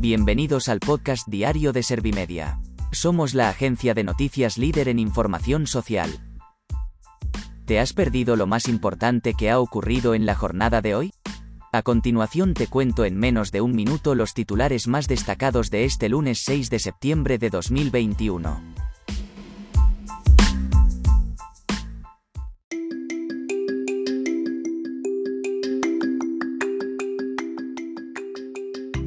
Bienvenidos al podcast diario de Servimedia. Somos la agencia de noticias líder en información social. ¿Te has perdido lo más importante que ha ocurrido en la jornada de hoy? A continuación te cuento en menos de un minuto los titulares más destacados de este lunes 6 de septiembre de 2021.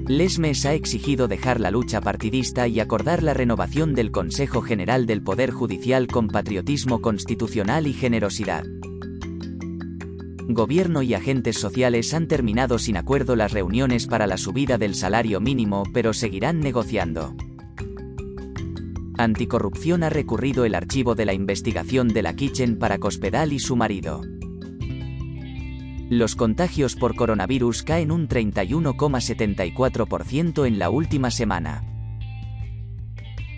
Lesmes ha exigido dejar la lucha partidista y acordar la renovación del Consejo General del Poder Judicial con patriotismo constitucional y generosidad. Gobierno y agentes sociales han terminado sin acuerdo las reuniones para la subida del salario mínimo, pero seguirán negociando. Anticorrupción ha recurrido el archivo de la investigación de la Kitchen para Cospedal y su marido. Los contagios por coronavirus caen un 31,74% en la última semana.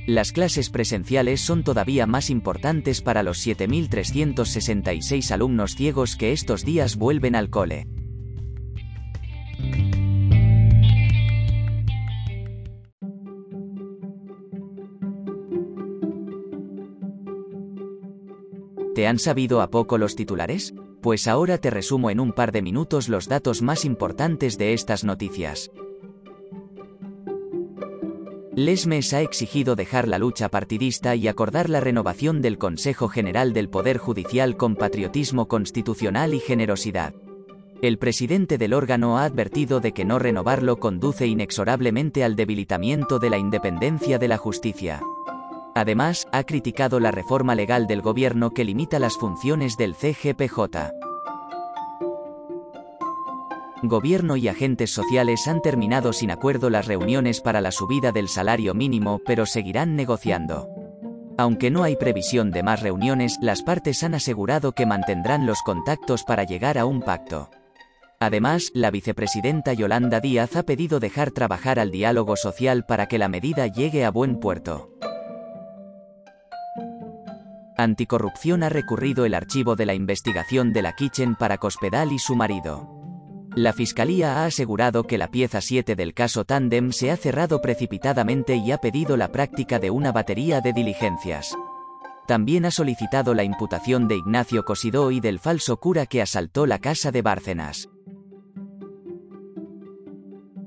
Las clases presenciales son todavía más importantes para los 7.366 alumnos ciegos que estos días vuelven al cole. ¿Te han sabido a poco los titulares? Pues ahora te resumo en un par de minutos los datos más importantes de estas noticias. Lesmes ha exigido dejar la lucha partidista y acordar la renovación del Consejo General del Poder Judicial con patriotismo constitucional y generosidad. El presidente del órgano ha advertido de que no renovarlo conduce inexorablemente al debilitamiento de la independencia de la justicia. Además, ha criticado la reforma legal del gobierno que limita las funciones del CGPJ. Gobierno y agentes sociales han terminado sin acuerdo las reuniones para la subida del salario mínimo, pero seguirán negociando. Aunque no hay previsión de más reuniones, las partes han asegurado que mantendrán los contactos para llegar a un pacto. Además, la vicepresidenta Yolanda Díaz ha pedido dejar trabajar al diálogo social para que la medida llegue a buen puerto. Anticorrupción ha recurrido el archivo de la investigación de la Kitchen para Cospedal y su marido. La Fiscalía ha asegurado que la pieza 7 del caso Tandem se ha cerrado precipitadamente y ha pedido la práctica de una batería de diligencias. También ha solicitado la imputación de Ignacio Cosidó y del falso cura que asaltó la casa de Bárcenas.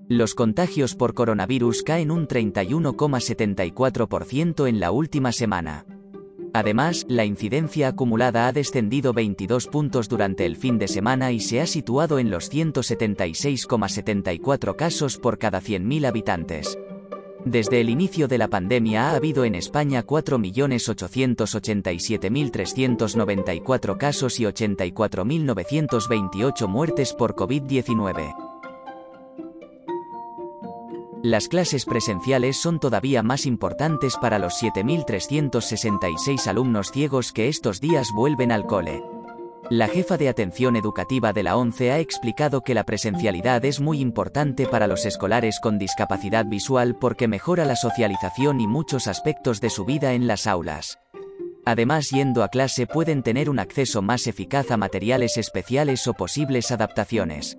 Los contagios por coronavirus caen un 31,74% en la última semana. Además, la incidencia acumulada ha descendido 22 puntos durante el fin de semana y se ha situado en los 176,74 casos por cada 100.000 habitantes. Desde el inicio de la pandemia ha habido en España 4.887.394 casos y 84.928 muertes por COVID-19. Las clases presenciales son todavía más importantes para los 7.366 alumnos ciegos que estos días vuelven al cole. La jefa de atención educativa de la ONCE ha explicado que la presencialidad es muy importante para los escolares con discapacidad visual porque mejora la socialización y muchos aspectos de su vida en las aulas. Además, yendo a clase pueden tener un acceso más eficaz a materiales especiales o posibles adaptaciones.